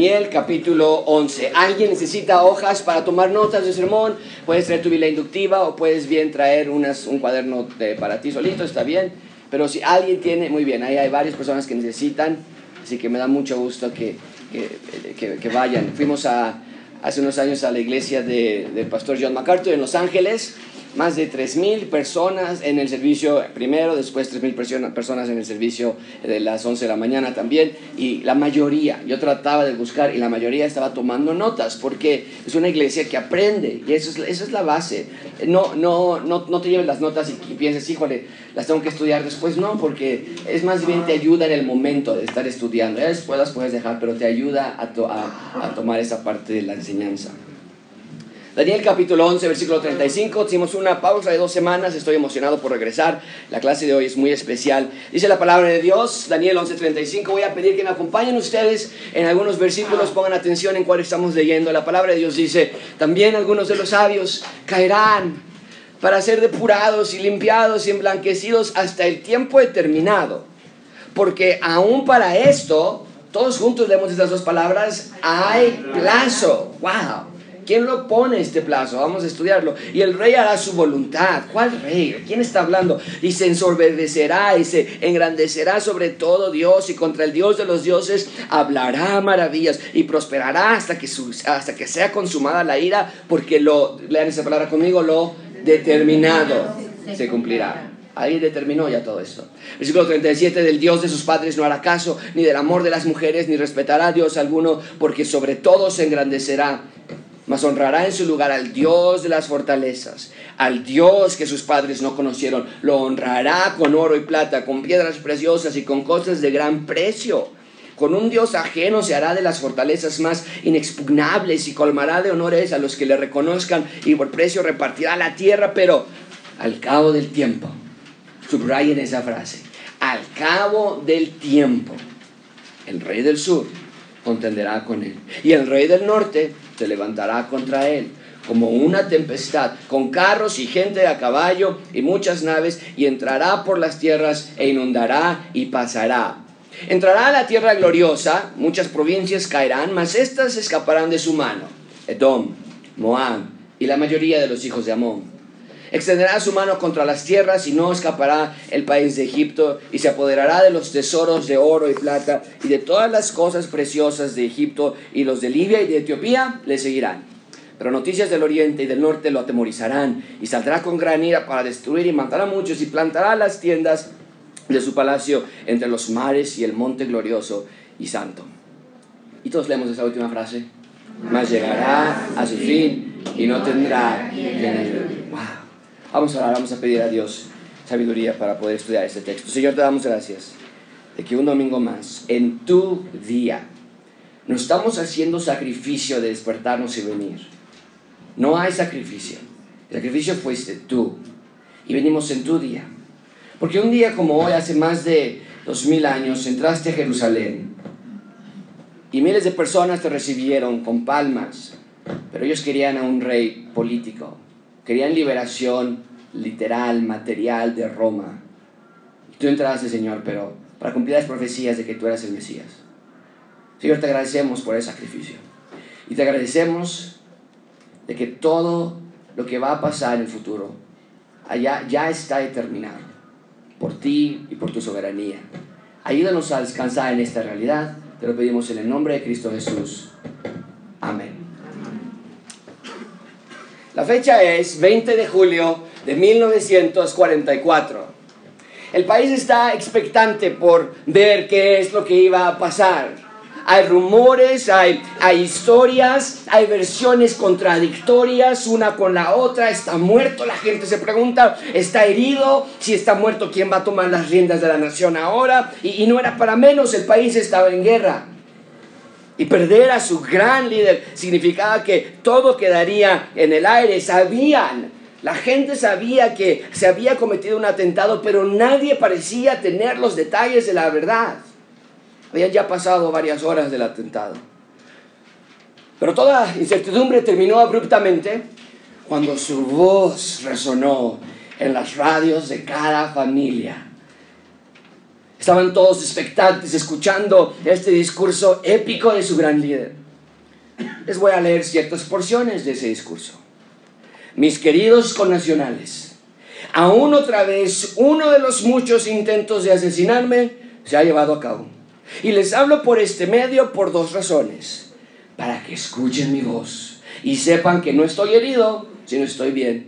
Daniel capítulo 11. ¿Alguien necesita hojas para tomar notas de sermón? Puedes traer tu Biblia inductiva o puedes bien traer unas, un cuaderno de- para ti solito, está bien. Pero si alguien tiene, muy bien, ahí hay varias personas que necesitan, así que me da mucho gusto que, que, que- vayan. Fuimos a, hace unos años a la iglesia de- del pastor John MacArthur en Los Ángeles. Más de 3.000 personas en el servicio primero, después 3.000 persona- personas en el servicio de las 11 de la mañana también. Y la mayoría, yo trataba de buscar y la mayoría estaba tomando notas porque es una iglesia que aprende y eso es, esa es la base. No, no, no, no te lleves las notas y, y pienses, híjole, las tengo que estudiar después. No, porque es más bien te ayuda en el momento de estar estudiando. Ya después las puedes dejar, pero te ayuda a, to- a- a tomar esa parte de la enseñanza. Daniel capítulo 11, versículo 35. Hicimos una pausa de dos semanas. Estoy emocionado por regresar. La clase de hoy es muy especial. Dice la palabra de Dios, Daniel 11, 35. Voy a pedir que me acompañen ustedes en algunos versículos. Pongan atención en cuál estamos leyendo. La palabra de Dios dice, también algunos de los sabios caerán para ser depurados y limpiados y emblanquecidos hasta el tiempo determinado. Porque aún para esto, todos juntos leemos estas dos palabras, hay plazo. ¡Wow! ¿Quién lo pone este plazo? Vamos a estudiarlo. Y el rey hará su voluntad. ¿Cuál rey? ¿De quién está hablando? Y se ensorbecerá y se engrandecerá sobre todo Dios y contra el Dios de los dioses hablará maravillas y prosperará hasta que, su- hasta que sea consumada la ira porque lo, lean esa palabra conmigo, lo determinado se cumplirá. Ahí determinó ya todo esto. Versículo 37, del Dios de sus padres no hará caso, ni del amor de las mujeres, ni respetará a Dios alguno, porque sobre todo se engrandecerá, mas honrará en su lugar al Dios de las fortalezas, al Dios que sus padres no conocieron, lo honrará con oro y plata, con piedras preciosas y con cosas de gran precio. Con un Dios ajeno se hará de las fortalezas más inexpugnables y colmará de honores a los que le reconozcan y por precio repartirá la tierra, pero al cabo del tiempo, subrayen esa frase, al cabo del tiempo, el rey del sur contenderá con él y el rey del norte se levantará contra él como una tempestad, con carros y gente a caballo y muchas naves, y entrará por las tierras e inundará y pasará. Entrará a la tierra gloriosa, muchas provincias caerán, mas éstas escaparán de su mano. Edom, Moab y la mayoría de los hijos de Amón. Extenderá su mano contra las tierras y no escapará el país de Egipto y se apoderará de los tesoros de oro y plata y de todas las cosas preciosas de Egipto y los de Libia y de Etiopía le seguirán. Pero noticias del oriente y del norte lo atemorizarán y saldrá con gran ira para destruir y matar a muchos y plantará las tiendas de su palacio entre los mares y el monte glorioso y santo. Y todos leemos esa última frase. Mas llegará a su fin y no tendrá Wow. Vamos a orar, vamos a pedir a Dios sabiduría para poder estudiar este texto. Señor, te damos gracias de que un domingo más, en tu día, no estamos haciendo sacrificio de despertarnos y venir. No hay sacrificio. El sacrificio fuiste tú. Y venimos en tu día. Porque un día como hoy, hace más de dos mil años, entraste a Jerusalén. Y miles de personas te recibieron con palmas. Pero ellos querían a un rey político. Querían liberación literal, material de Roma. Tú entraste, Señor, pero para cumplir las profecías de que tú eras el Mesías. Señor, te agradecemos por ese sacrificio. Y te agradecemos de que todo lo que va a pasar en el futuro allá ya está determinado por ti y por tu soberanía. Ayúdanos a descansar en esta realidad. Te lo pedimos en el nombre de Cristo Jesús. Amén. La fecha es 20 de julio de 1944. El país está expectante por ver qué es lo que iba a pasar. Hay rumores, hay, historias, hay versiones contradictorias una con la otra. Está muerto, la gente se pregunta, está herido, si está muerto, ¿quién va a tomar las riendas de la nación ahora? Y no era para menos, el país estaba en guerra. Y perder a su gran líder significaba que todo quedaría en el aire. Sabían, la gente sabía que se había cometido un atentado, pero nadie parecía tener los detalles de la verdad. Habían ya pasado varias horas del atentado. Pero toda incertidumbre terminó abruptamente cuando su voz resonó en las radios de cada familia. Estaban todos expectantes escuchando este discurso épico de su gran líder. Les voy a leer ciertas porciones de ese discurso. Mis queridos connacionales, aún otra vez uno de los muchos intentos de asesinarme se ha llevado a cabo. Y les hablo por este medio por dos razones. Para que escuchen mi voz y sepan que no estoy herido, sino estoy bien.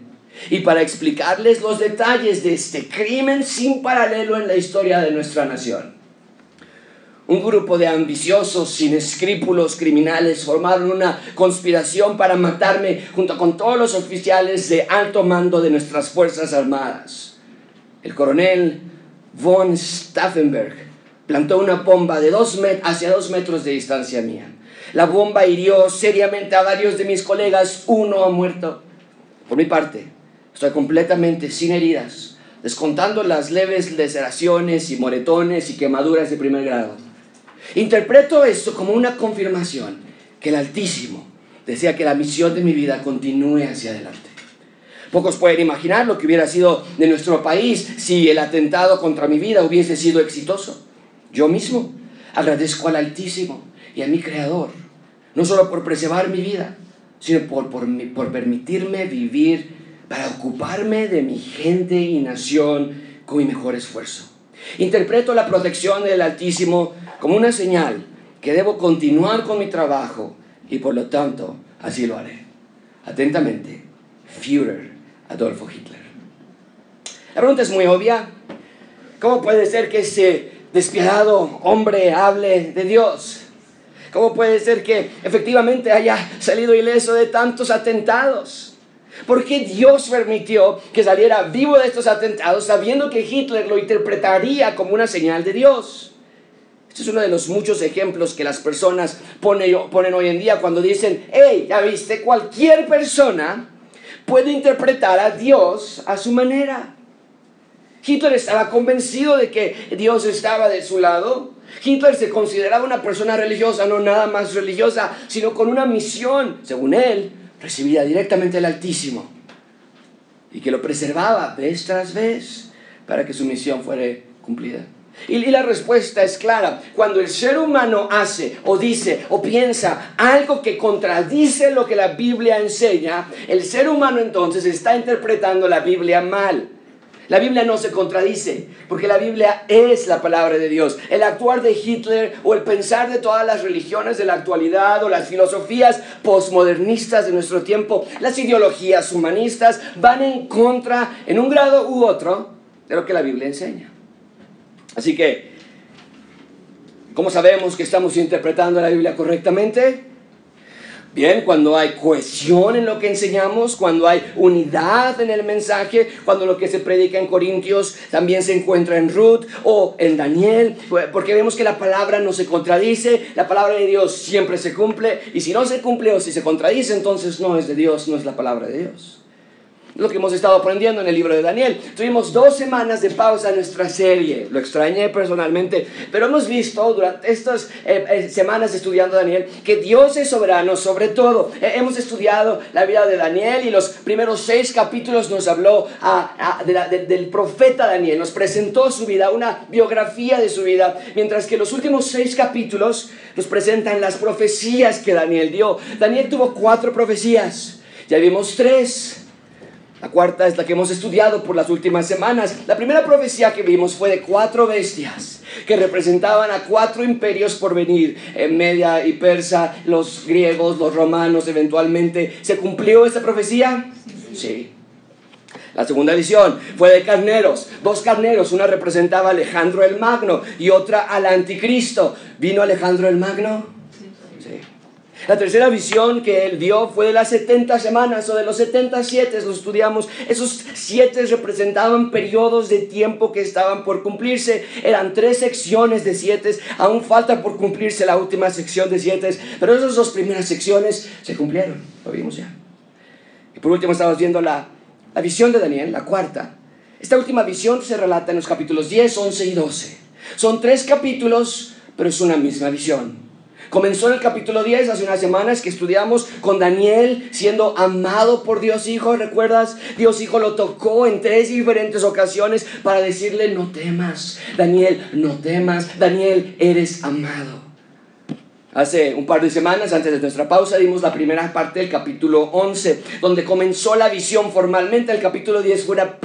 Y para explicarles los detalles de este crimen sin paralelo en la historia de nuestra nación. Un grupo de ambiciosos, sin escrúpulos criminales formaron una conspiración para matarme junto con todos los oficiales de alto mando de nuestras Fuerzas Armadas. El coronel von Staffenberg plantó una bomba de dos hacia dos metros de distancia mía. La bomba hirió seriamente a varios de mis colegas, uno ha muerto. Por mi parte, estoy completamente sin heridas, descontando las leves laceraciones y moretones y quemaduras de primer grado. Interpreto esto como una confirmación que el Altísimo desea que la misión de mi vida continúe hacia adelante. Pocos pueden imaginar lo que hubiera sido de nuestro país si el atentado contra mi vida hubiese sido exitoso. Yo mismo agradezco al Altísimo y a mi Creador, no solo por preservar mi vida, sino por, por, por permitirme vivir para ocuparme de mi gente y nación con mi mejor esfuerzo. Interpreto la protección del Altísimo como una señal que debo continuar con mi trabajo y por lo tanto así lo haré. Atentamente, Führer Adolfo Hitler. La pregunta es muy obvia. ¿Cómo puede ser que ese despiadado hombre hable de Dios? ¿Cómo puede ser que efectivamente haya salido ileso de tantos atentados? ¿Por qué Dios permitió que saliera vivo de estos atentados sabiendo que Hitler lo interpretaría como una señal de Dios? Este es uno de los muchos ejemplos que las personas ponen, hoy en día cuando dicen, hey, ya viste, cualquier persona puede interpretar a Dios a su manera. Hitler estaba convencido de que Dios estaba de su lado. Hitler se consideraba una persona religiosa, no nada más religiosa, sino con una misión, según él, recibida directamente del Altísimo. Y que lo preservaba vez tras vez para que su misión fuera cumplida. Y, la respuesta es clara. Cuando el ser humano hace o dice o piensa algo que contradice lo que la Biblia enseña, el ser humano entonces está interpretando la Biblia mal. La Biblia no se contradice, porque la Biblia es la palabra de Dios. El actuar de Hitler o el pensar de todas las religiones de la actualidad o las filosofías postmodernistas de nuestro tiempo, las ideologías humanistas, van en contra, en un grado u otro, de lo que la Biblia enseña. Así que, ¿cómo sabemos que estamos interpretando la Biblia correctamente? Bien, cuando hay cohesión en lo que enseñamos, cuando hay unidad en el mensaje, cuando lo que se predica en Corintios también se encuentra en Ruth o en Daniel, porque vemos que la palabra no se contradice, la palabra de Dios siempre se cumple, y si no se cumple o si se contradice, entonces no es de Dios, no es la palabra de Dios lo que hemos estado aprendiendo en el libro de Daniel. Tuvimos dos semanas de pausa en nuestra serie, lo extrañé personalmente, pero hemos visto durante estas eh, eh, semanas estudiando Daniel que Dios es soberano sobre todo. Eh, hemos estudiado la vida de Daniel y los primeros seis capítulos nos habló del profeta Daniel, nos presentó su vida, una biografía de su vida, mientras que los últimos seis capítulos nos presentan las profecías que Daniel dio. Daniel tuvo cuatro profecías, ya vimos tres. La cuarta es la que hemos estudiado por las últimas semanas. La primera profecía que vimos fue de cuatro bestias que representaban a cuatro imperios por venir, en Media y Persa, los griegos, los romanos eventualmente. ¿Se cumplió esta profecía? Sí. La segunda visión fue de carneros, dos carneros, una representaba a Alejandro el Magno y otra al anticristo. ¿Vino Alejandro el Magno? La tercera visión que él vio fue de las 70 semanas o de los 77, lo estudiamos. Esos siete representaban periodos de tiempo que estaban por cumplirse. Eran tres secciones de siete. Aún falta por cumplirse la última sección de siete. Pero esas dos primeras secciones se cumplieron. Lo vimos ya. Y por último estamos viendo la, la visión de Daniel, la cuarta. Esta última visión se relata en los capítulos 10, 11 y 12. Son tres capítulos, pero es una misma visión. Comenzó en el capítulo 10 hace unas semanas que estudiamos con Daniel siendo amado por Dios Hijo, ¿recuerdas? Dios Hijo lo tocó en tres diferentes ocasiones para decirle, no temas, Daniel, no temas, Daniel, eres amado. Hace un par de semanas, antes de nuestra pausa, dimos la primera parte del capítulo 11, donde comenzó la visión formalmente. El capítulo 10 fue una,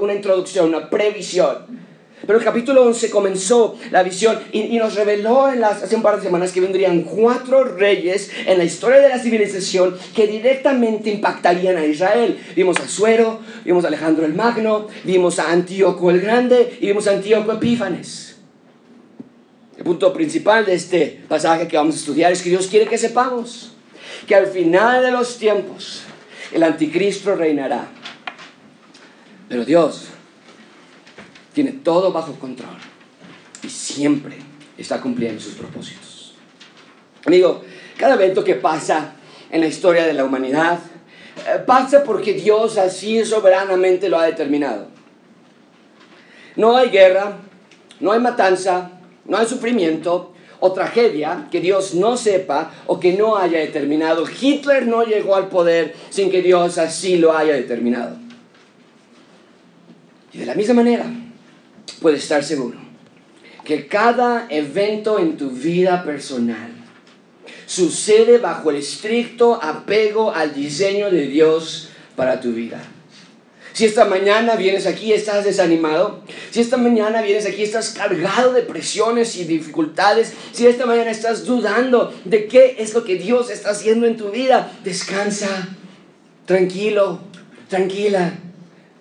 una introducción, una previsión. Pero el capítulo 11 comenzó la visión y, nos reveló en las, hace un par de semanas que vendrían cuatro reyes en la historia de la civilización que directamente impactarían a Israel. Vimos a Suero, vimos a Alejandro el Magno, vimos a Antíoco el Grande y vimos a Antíoco Epífanes. El punto principal de este pasaje que vamos a estudiar es que Dios quiere que sepamos que al final de los tiempos el anticristo reinará. Pero Dios tiene todo bajo control y siempre está cumpliendo sus propósitos. Amigo, cada evento que pasa en la historia de la humanidad eh, pasa porque Dios así soberanamente lo ha determinado. No hay guerra, no hay matanza, no hay sufrimiento o tragedia que Dios no sepa o que no haya determinado. Hitler no llegó al poder sin que Dios así lo haya determinado. Y de la misma manera, puedes estar seguro que cada evento en tu vida personal sucede bajo el estricto apego al diseño de Dios para tu vida. Si esta mañana vienes aquí estás desanimado, si esta mañana vienes aquí estás cargado de presiones y dificultades, si esta mañana estás dudando de qué es lo que Dios está haciendo en tu vida, descansa, tranquilo, tranquila.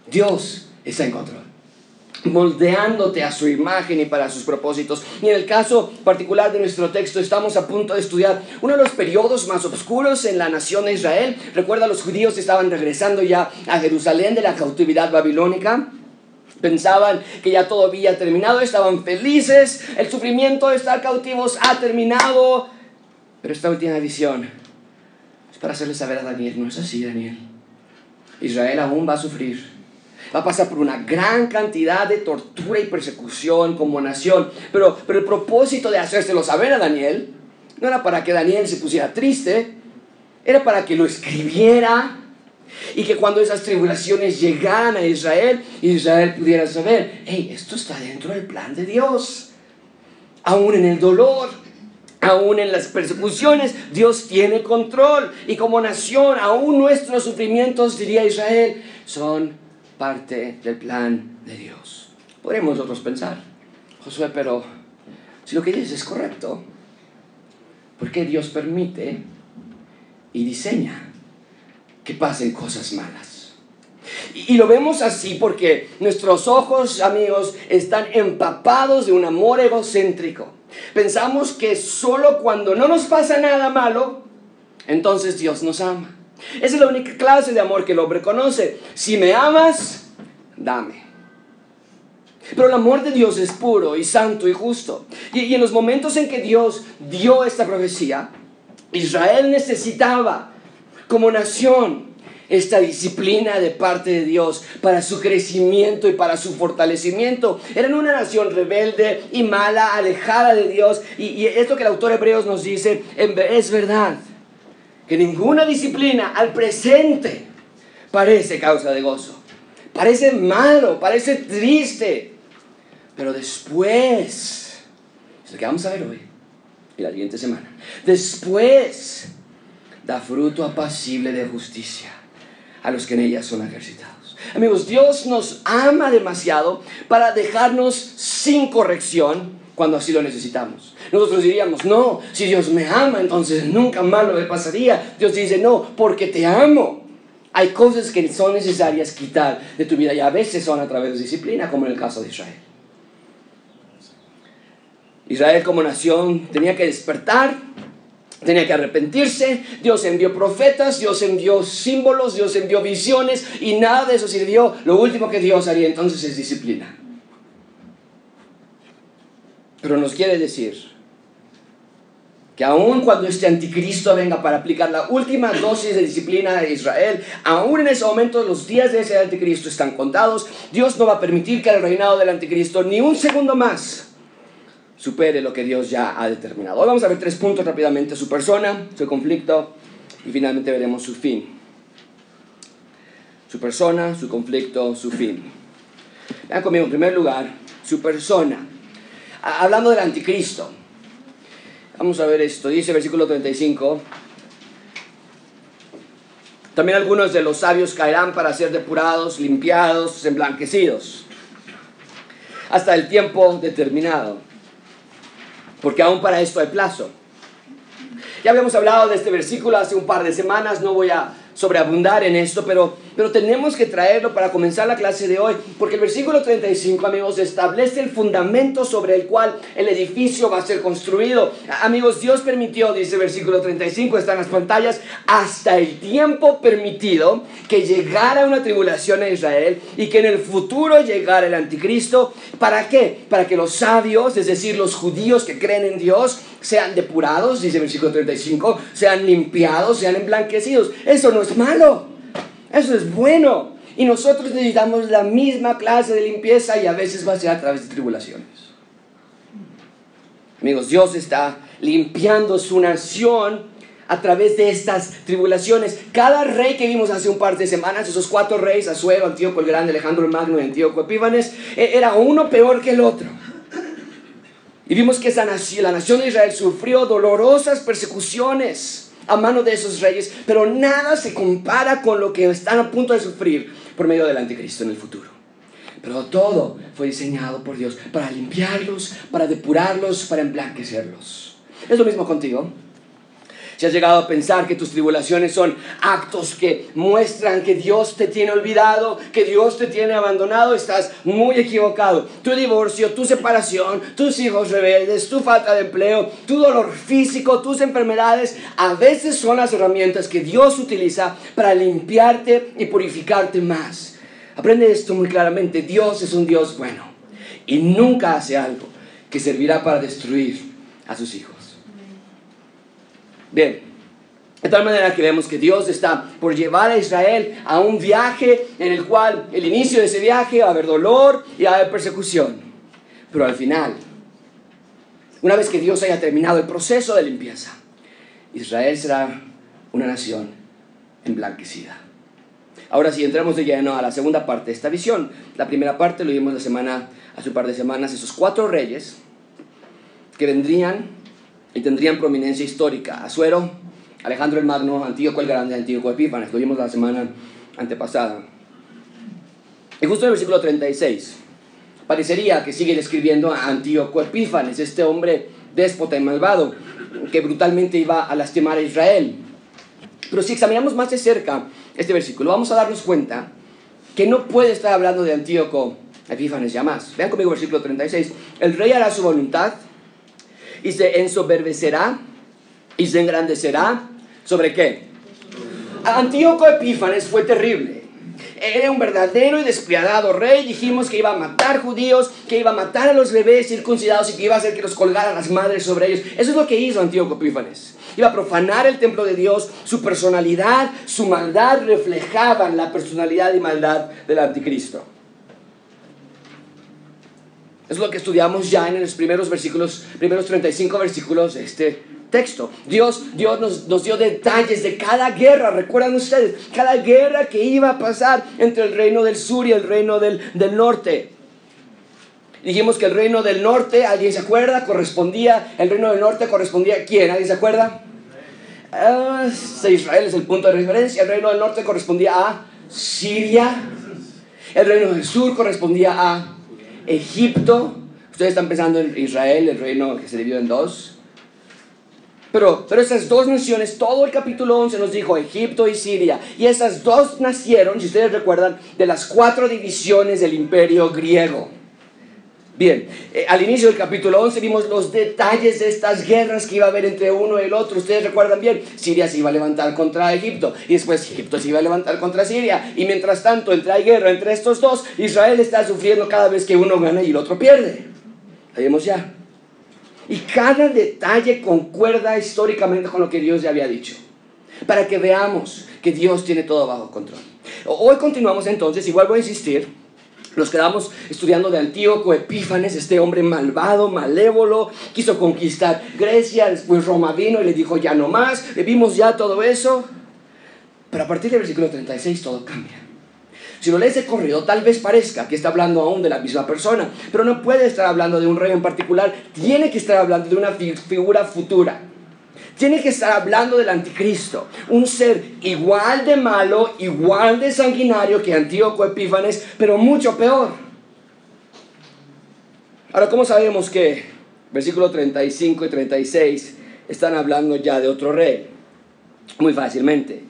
Dios está en control moldeándote a su imagen y para sus propósitos. Y en el caso particular de nuestro texto estamos a punto de estudiar uno de los periodos más oscuros en la nación de Israel. Recuerda, los judíos estaban regresando ya a Jerusalén de la cautividad babilónica. Pensaban que ya todo había terminado, estaban felices, el sufrimiento de estar cautivos ha terminado. Pero esta última visión es para hacerle saber a Daniel, no es así, Daniel. Israel aún va a sufrir va a pasar por una gran cantidad de tortura y persecución como nación. Pero, pero el propósito de hacérselo saber a Daniel no era para que Daniel se pusiera triste, era para que lo escribiera y que cuando esas tribulaciones llegaran a Israel, Israel pudiera saber, hey, esto está dentro del plan de Dios. Aún en el dolor, aún en las persecuciones, Dios tiene control. Y como nación, aún nuestros sufrimientos, diría Israel, son parte del plan de Dios. Podríamos nosotros pensar, Josué, pero si lo que dices es correcto, ¿por qué Dios permite y diseña que pasen cosas malas? Y, lo vemos así porque nuestros ojos, amigos, están empapados de un amor egocéntrico. Pensamos que solo cuando no nos pasa nada malo, entonces Dios nos ama. Esa es la única clase de amor que el hombre conoce. Si me amas, dame. Pero el amor de Dios es puro y santo y justo. Y, en los momentos en que Dios dio esta profecía, Israel necesitaba como nación esta disciplina de parte de Dios para su crecimiento y para su fortalecimiento. Eran una nación rebelde y mala, alejada de Dios. Y, y esto que el autor Hebreos nos dice es verdad que ninguna disciplina al presente parece causa de gozo. Parece malo, parece triste. Pero después, es lo que vamos a ver hoy y la siguiente semana, después da fruto apacible de justicia a los que en ella son ejercitados. Amigos, Dios nos ama demasiado para dejarnos sin corrección cuando así lo necesitamos. Nosotros diríamos, no, si Dios me ama, entonces nunca malo me pasaría. Dios dice, no, porque te amo. Hay cosas que son necesarias quitar de tu vida y a veces son a través de disciplina, como en el caso de Israel. Israel como nación tenía que despertar, tenía que arrepentirse, Dios envió profetas, Dios envió símbolos, Dios envió visiones y nada de eso sirvió. Lo último que Dios haría entonces es disciplina. Pero nos quiere decir que aun cuando este anticristo venga para aplicar la última dosis de disciplina de Israel, aún en ese momento los días de ese anticristo están contados, Dios no va a permitir que el reinado del anticristo ni un segundo más supere lo que Dios ya ha determinado. Vamos a ver tres puntos rápidamente, su persona, su conflicto y finalmente veremos su fin. Su persona, su conflicto, su fin. Vean conmigo, en primer lugar, su persona. Hablando del anticristo. Vamos a ver esto, dice versículo 35. También algunos de los sabios caerán para ser depurados, limpiados, emblanquecidos, hasta el tiempo determinado, porque aún para esto hay plazo. Ya habíamos hablado de este versículo hace un par de semanas, no voy a sobreabundar en esto, pero, pero tenemos que traerlo para comenzar la clase de hoy, porque el versículo 35, amigos, establece el fundamento sobre el cual el edificio va a ser construido. Amigos, Dios permitió, dice el versículo 35, está en las pantallas, hasta el tiempo permitido que llegara una tribulación a Israel y que en el futuro llegara el anticristo. ¿Para qué? Para que los sabios, es decir, los judíos que creen en Dios, sean depurados, dice el versículo 35, sean limpiados, sean emblanquecidos. Eso no es malo, eso es bueno. Y nosotros necesitamos la misma clase de limpieza y a veces va a ser a través de tribulaciones. Amigos, Dios está limpiando su nación a través de estas tribulaciones. Cada rey que vimos hace un par de semanas, esos cuatro reyes, Azuero, Antíoco el Grande, Alejandro el Magno y Antíoco Epífanes, e-, era uno peor que el otro. Y vimos que esa la nación de Israel sufrió dolorosas persecuciones a mano de esos reyes, pero nada se compara con lo que están a punto de sufrir por medio del anticristo en el futuro. Pero todo fue diseñado por Dios para limpiarlos, para depurarlos, para emblanquecerlos. Es lo mismo contigo. Si has llegado a pensar que tus tribulaciones son actos que muestran que Dios te tiene olvidado, que Dios te tiene abandonado, estás muy equivocado. Tu divorcio, tu separación, tus hijos rebeldes, tu falta de empleo, tu dolor físico, tus enfermedades, a veces son las herramientas que Dios utiliza para limpiarte y purificarte más. Aprende esto muy claramente. Dios es un Dios bueno y nunca hace algo que servirá para destruir a sus hijos. Bien, de tal manera que vemos que Dios está por llevar a Israel a un viaje en el cual el inicio de ese viaje va a haber dolor y va a haber persecución. Pero al final, una vez que Dios haya terminado el proceso de limpieza, Israel será una nación emblanquecida. Ahora sí, entramos de lleno a la segunda parte de esta visión. La primera parte lo vimos la semana, hace un par de semanas, esos cuatro reyes que vendrían y tendrían prominencia histórica. Azuero, Alejandro el Magno, Antíoco el Grande, Antíoco Epífanes, lo vimos la semana antepasada. Y justo en el versículo 36, parecería que sigue describiendo a Antíoco Epífanes, este hombre déspota y malvado, que brutalmente iba a lastimar a Israel. Pero si examinamos más de cerca este versículo, vamos a darnos cuenta que no puede estar hablando de Antíoco Epífanes ya más. Vean conmigo el versículo 36. El rey hará su voluntad y se ensoberbecerá y se engrandecerá. ¿Sobre qué? Antíoco Epífanes fue terrible. Era un verdadero y despiadado rey. Dijimos que iba a matar judíos, que iba a matar a los bebés circuncidados y que iba a hacer que los colgaran las madres sobre ellos. Eso es lo que hizo Antíoco Epífanes. Iba a profanar el templo de Dios. Su personalidad, su maldad reflejaban la personalidad y maldad del anticristo. Es lo que estudiamos ya en los primeros versículos, primeros 35 versículos de este texto. Dios, Dios nos, nos, dio detalles de cada guerra, recuerdan ustedes, cada guerra que iba a pasar entre el reino del sur y el reino del, del norte. Dijimos que el reino del norte, ¿alguien se acuerda? Correspondía, el reino del norte correspondía a quién, ¿alguien se acuerda? Ah, Israel es el punto de referencia, el reino del norte correspondía a Siria, el reino del sur correspondía a Egipto. Ustedes están pensando en Israel, el reino que se dividió en dos. Pero, pero esas dos naciones, todo el capítulo 11 nos dijo Egipto y Siria. Y esas dos nacieron, si ustedes recuerdan, de las cuatro divisiones del imperio griego. Bien, eh, al inicio del capítulo 11 vimos los detalles de estas guerras que iba a haber entre uno y el otro. Ustedes recuerdan bien, Siria se iba a levantar contra Egipto y después Egipto se iba a levantar contra Siria. Y mientras tanto, entre hay guerra entre estos dos, Israel está sufriendo cada vez que uno gana y el otro pierde. Ahí ya. Y cada detalle concuerda históricamente con lo que Dios ya había dicho. Para que veamos que Dios tiene todo bajo control. Hoy continuamos entonces, igual voy a insistir Nos quedamos estudiando de Antíoco Epífanes, este hombre malvado, malévolo, quiso conquistar Grecia, después Roma vino y le dijo ya no más, vimos ya todo eso. Pero a partir del versículo 36 todo cambia. Si lo lees de corrido, tal vez parezca que está hablando aún de la misma persona, pero no puede estar hablando de un rey en particular, tiene que estar hablando de una figura futura. Tiene que estar hablando del anticristo, un ser igual de malo, igual de sanguinario que Antíoco Epífanes, pero mucho peor. Ahora, ¿cómo sabemos que versículo 35 y 36 están hablando ya de otro rey? Muy fácilmente.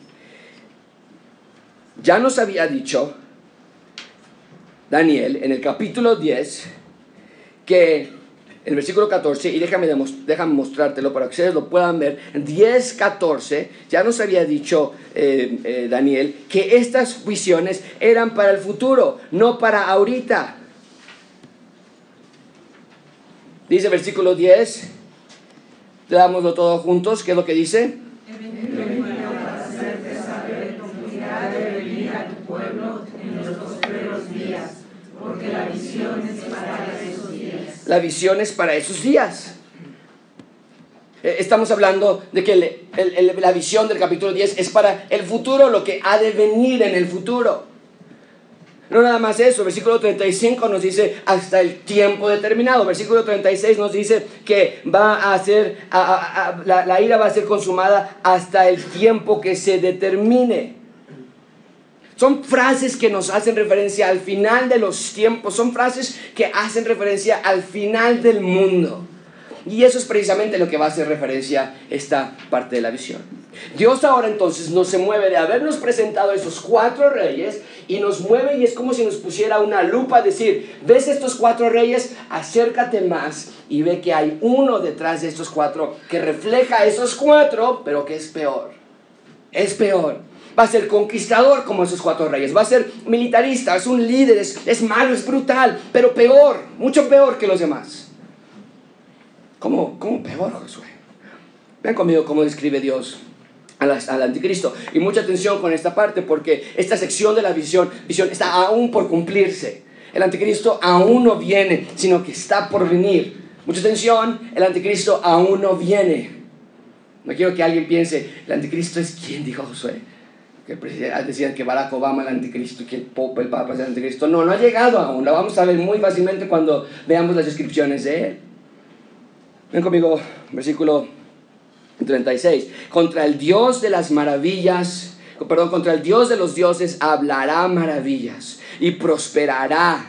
Ya nos había dicho Daniel en el capítulo 10 que el versículo 14, y déjame, déjame mostrártelo para que ustedes lo puedan ver, 10, 14, ya nos había dicho eh, eh, Daniel que estas visiones eran para el futuro, no para ahorita. Dice versículo 10, dámoslo todo juntos, ¿qué es lo que dice? porque la visión es para. La visión es para esos días. Eh, estamos hablando de que la visión del capítulo 10 es para el futuro, lo que ha de venir en el futuro. No nada más eso, versículo 35 nos dice hasta el tiempo determinado, versículo 36 nos dice que va a ser, la, la ira va a ser consumada hasta el tiempo que se determine. Son frases que nos hacen referencia al final de los tiempos, son frases que hacen referencia al final del mundo. Y eso es precisamente lo que va a hacer referencia esta parte de la visión. Dios ahora entonces no se mueve de habernos presentado esos cuatro reyes y nos mueve y es como si nos pusiera una lupa, decir, ves estos cuatro reyes, acércate más y ve que hay uno detrás de estos cuatro que refleja esos cuatro, pero que es peor. Es peor va a ser conquistador como esos cuatro reyes, va a ser militarista, es un líder, es, malo, es brutal, pero peor, mucho peor que los demás. ¿Cómo, cómo peor, Josué? Vean conmigo cómo describe Dios al, anticristo. Y mucha atención con esta parte porque esta sección de la visión, visión está aún por cumplirse. El anticristo aún no viene, sino que está por venir. Mucha atención, el anticristo aún no viene. No quiero que alguien piense, el anticristo es quien dijo Josué que decían que Barack Obama el anticristo, que el Papa es el anticristo. No, no ha llegado aún. Lo vamos a ver muy fácilmente cuando veamos las descripciones de él. Ven conmigo, versículo 36. Contra el Dios de las maravillas, perdón, contra el Dios de los dioses hablará maravillas y prosperará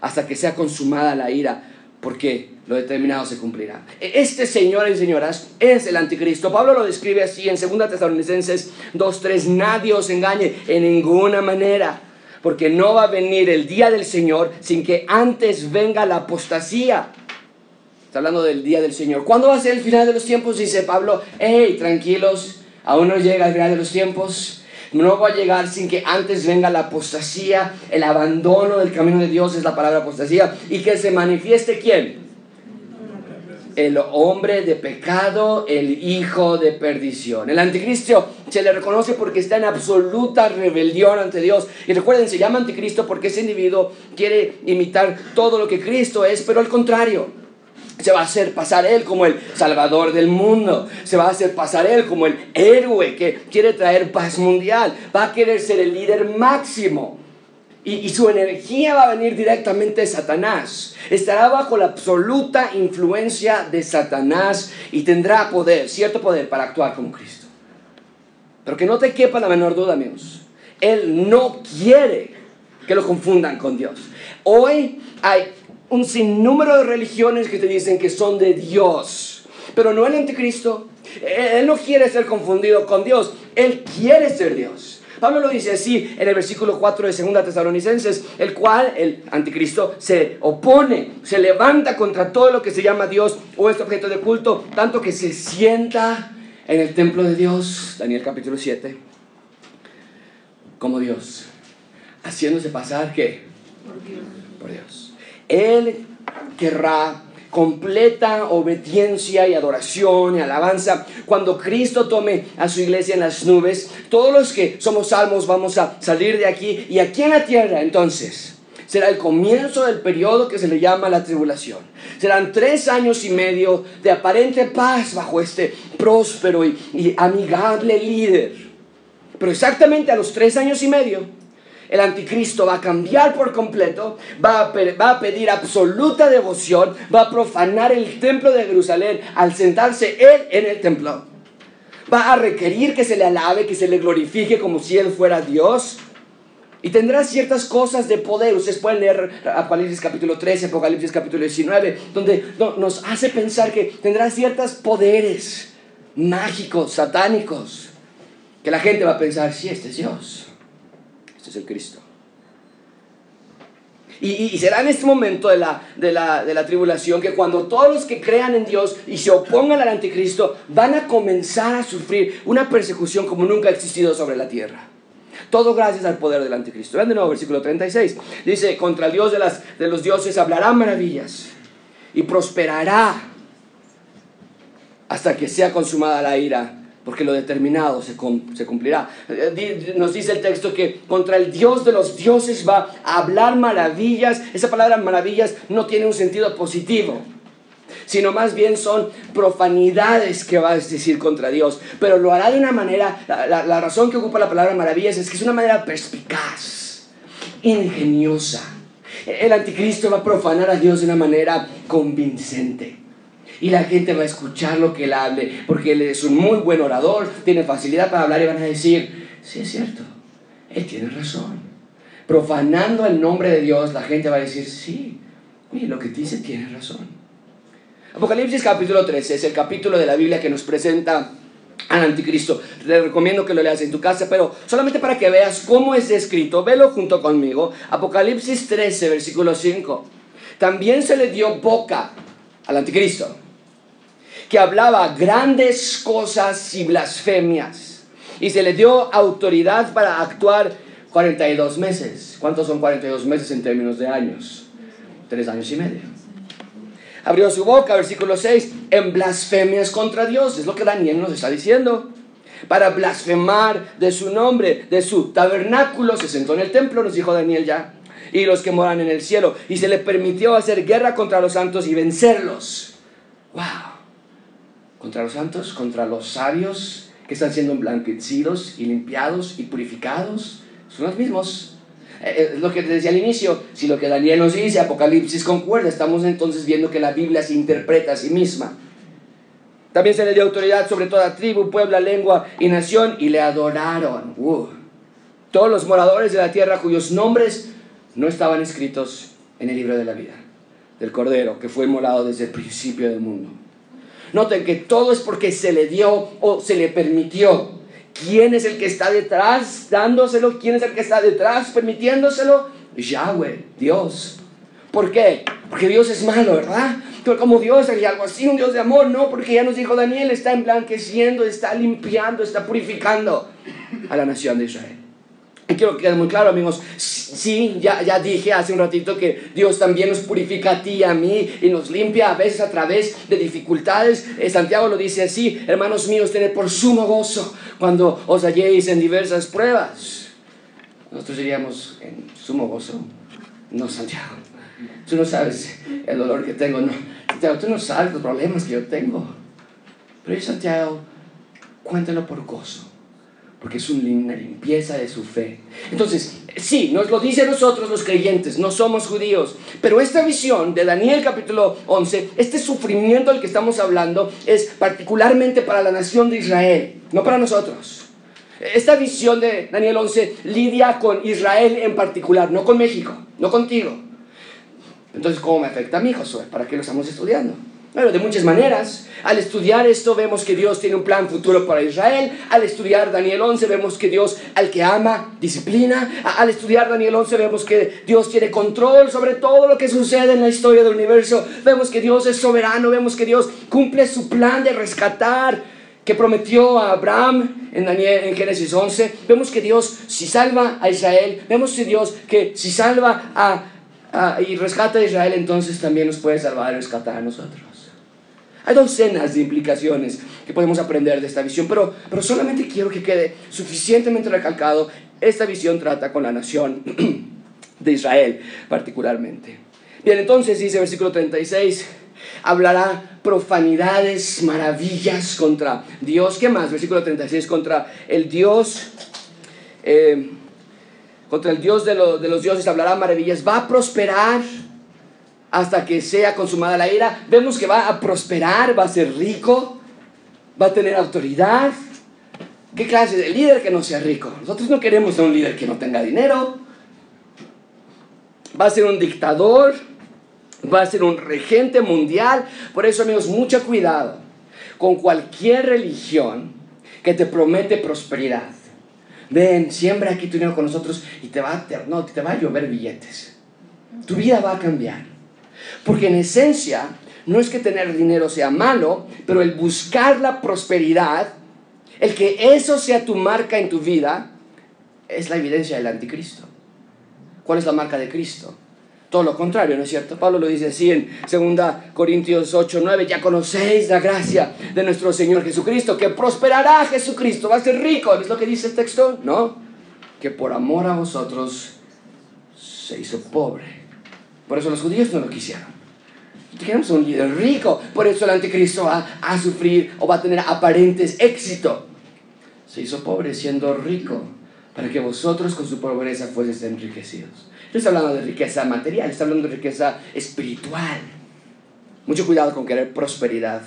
hasta que sea consumada la ira, porque lo determinado se cumplirá. E, este señor y señoras es el anticristo. Pablo lo describe así en 2 Tesalonicenses 2.3. Nadie os engañe en ninguna manera, porque no va a venir el día del Señor sin que antes venga la apostasía. Está hablando del día del Señor. ¿Cuándo va a ser el final de los tiempos? Dice Pablo, hey, tranquilos, aún no llega el final de los tiempos. No va a llegar sin que antes venga la apostasía, el abandono del camino de Dios es la palabra apostasía, y que se manifieste quién? el hombre de pecado, el hijo de perdición. El anticristo se le reconoce porque está en absoluta rebelión ante Dios. Y recuerden, se llama anticristo porque ese individuo quiere imitar todo lo que Cristo es, pero al contrario. Se va a hacer pasar él como el salvador del mundo. Se va a hacer pasar él como el héroe que quiere traer paz mundial. Va a querer ser el líder máximo. Y, su energía va a venir directamente de Satanás. Estará bajo la absoluta influencia de Satanás y tendrá poder, cierto poder, para actuar como Cristo. Pero que no te quepa la menor duda, amigos. Él no quiere que lo confundan con Dios. Hoy hay un sinnúmero de religiones que te dicen que son de Dios, pero no el anticristo. Él no quiere ser confundido con Dios, él quiere ser Dios. Pablo lo dice así en el versículo 4 de 2 Tesalonicenses, el cual el anticristo se opone, se levanta contra todo lo que se llama Dios o este objeto de culto, tanto que se sienta en el templo de Dios, Daniel capítulo 7, como Dios, haciéndose pasar que por Dios. Por Dios. Él querrá completa obediencia y adoración y alabanza. Cuando Cristo tome a su iglesia en las nubes, todos los que somos salmos vamos a salir de aquí y aquí en la tierra entonces será el comienzo del periodo que se le llama la tribulación. Serán tres años y medio de aparente paz bajo este próspero y, amigable líder. Pero exactamente a los tres años y medio, el anticristo va a cambiar por completo, va a, pedir absoluta devoción, va a profanar el templo de Jerusalén al sentarse él en el templo. Va a requerir que se le alabe, que se le glorifique como si él fuera Dios. Y tendrá ciertas cosas de poder. Ustedes pueden leer Apocalipsis capítulo 13, Apocalipsis capítulo 19, donde nos hace pensar que tendrá ciertos poderes mágicos, satánicos, que la gente va a pensar, sí, este es Dios, el Cristo. Y, será en este momento de la, de, la, de la tribulación que cuando todos los que crean en Dios y se opongan al anticristo van a comenzar a sufrir una persecución como nunca ha existido sobre la tierra. Todo gracias al poder del anticristo. Vean de nuevo versículo 36. Dice, contra el Dios de, las, de los dioses hablará maravillas y prosperará hasta que sea consumada la ira, porque lo determinado se, se cumplirá. Eh, nos dice el texto que contra el Dios de los dioses va a hablar maravillas. Esa palabra maravillas no tiene un sentido positivo sino más bien son profanidades que va a decir contra Dios. Pero lo hará de una manera, la, razón que ocupa la palabra maravillas es que es una manera perspicaz, ingeniosa. El anticristo va a profanar a Dios de una manera convincente. Y la gente va a escuchar lo que él hable, porque él es un muy buen orador, tiene facilidad para hablar y van a decir, sí es cierto, él tiene razón. Profanando el nombre de Dios, la gente va a decir, sí, oye, lo que dice tiene razón. Apocalipsis capítulo 13 es el capítulo de la Biblia que nos presenta al anticristo. Te recomiendo que lo leas en tu casa, pero solamente para que veas cómo es descrito, velo junto conmigo. Apocalipsis 13, versículo 5. También se le dio boca al anticristo, que hablaba grandes cosas y blasfemias. Y se le dio autoridad para actuar 42 meses. ¿Cuántos son 42 meses en términos de años? Tres años y medio abrió su boca, versículo 6, en blasfemias contra Dios. Es lo que Daniel nos está diciendo. Para blasfemar de su nombre, de su tabernáculo, se sentó en el templo, nos dijo Daniel ya, y los que moran en el cielo. Y se le permitió hacer guerra contra los santos y vencerlos. ¡Wow! Contra los santos, contra los sabios que están siendo emblanquecidos y limpiados y purificados. Son los mismos eh, es lo que te decía al inicio, si lo que Daniel nos dice, Apocalipsis concuerda, estamos entonces viendo que la Biblia se interpreta a sí misma. También se le dio autoridad sobre toda tribu, pueblo, lengua y nación y le adoraron. Uh. Todos los moradores de la tierra cuyos nombres no estaban escritos en el libro de la vida del Cordero que fue inmolado desde el principio del mundo. Noten que todo es porque se le dio o se le permitió ¿Quién es el que está detrás dándoselo? ¿Quién es el que está detrás permitiéndoselo? Yahweh, Dios. ¿Por qué? Porque Dios es malo, ¿verdad? Pero como Dios algo así, un Dios de amor, no, porque ya nos dijo Daniel, está emblanqueciendo, está limpiando, está purificando a la nación de Israel. Quiero que quede muy claro, amigos, sí, ya, ya dije hace un ratito que Dios también nos purifica a ti y a mí y nos limpia a veces a través de dificultades. Eh, Santiago lo dice así, hermanos míos, tened por sumo gozo cuando os halléis en diversas pruebas. Nosotros diríamos en sumo gozo, no Santiago. Tú no sabes el dolor que tengo, no. Santiago, tú no sabes los problemas que yo tengo. Pero Santiago, cuéntalo por gozo porque es una limpieza de su fe. Entonces, sí, nos lo dice nosotros los creyentes, no somos judíos, pero esta visión de Daniel capítulo 11, este sufrimiento del que estamos hablando, es particularmente para la nación de Israel, no para nosotros. Esta visión de Daniel 11 lidia con Israel en particular, no con México, no contigo. Entonces, ¿cómo me afecta a mí, Josué? ¿Para qué lo estamos estudiando? Bueno, de muchas maneras. Al estudiar esto vemos que Dios tiene un plan futuro para Israel. Al estudiar Daniel 11 vemos que Dios al que ama disciplina. Al estudiar Daniel 11 vemos que Dios tiene control sobre todo lo que sucede en la historia del universo. Vemos que Dios es soberano. Vemos que Dios cumple su plan de rescatar que prometió a Abraham en, Daniel, en Génesis 11. Vemos que Dios si salva a Israel. Vemos que Dios que si salva a, y rescata a Israel, entonces también nos puede salvar y rescatar a nosotros. Hay docenas de implicaciones que podemos aprender de esta visión, pero, pero solamente quiero que quede suficientemente recalcado. Esta visión trata con la nación de Israel particularmente. Bien, entonces dice versículo 36, hablará profanidades, maravillas contra Dios. ¿Qué más? Versículo 36, contra el Dios, eh, contra el Dios de, de los dioses hablará maravillas. Va a prosperar hasta que sea consumada la ira. Vemos que va a prosperar, va a ser rico, va a tener autoridad. ¿Qué clase de líder que no sea rico? Nosotros no queremos a un líder que no tenga dinero. Va a ser un dictador, va a ser un regente mundial. Por eso, amigos, mucho cuidado con cualquier religión que te promete prosperidad. Ven, siembra aquí tu dinero con nosotros y te va, a, no, te va a llover billetes. Tu vida va a cambiar. Porque en esencia, no es que tener dinero sea malo, pero el buscar la prosperidad, el que eso sea tu marca en tu vida, es la evidencia del anticristo. ¿Cuál es la marca de Cristo? Todo lo contrario, ¿no es cierto? Pablo lo dice así en 2 Corintios 8, 9, ya conocéis la gracia de nuestro Señor Jesucristo, que prosperará Jesucristo, va a ser rico, ¿es lo que dice el texto? No, que por amor a vosotros se hizo pobre. Por eso los judíos no lo quisieron. Queremos un líder rico. Por eso el anticristo va a sufrir o va a tener aparentes éxito. Se hizo pobre siendo rico para que vosotros con su pobreza fueseis enriquecidos. No está hablando de riqueza material, está hablando de riqueza espiritual. Mucho cuidado con querer prosperidad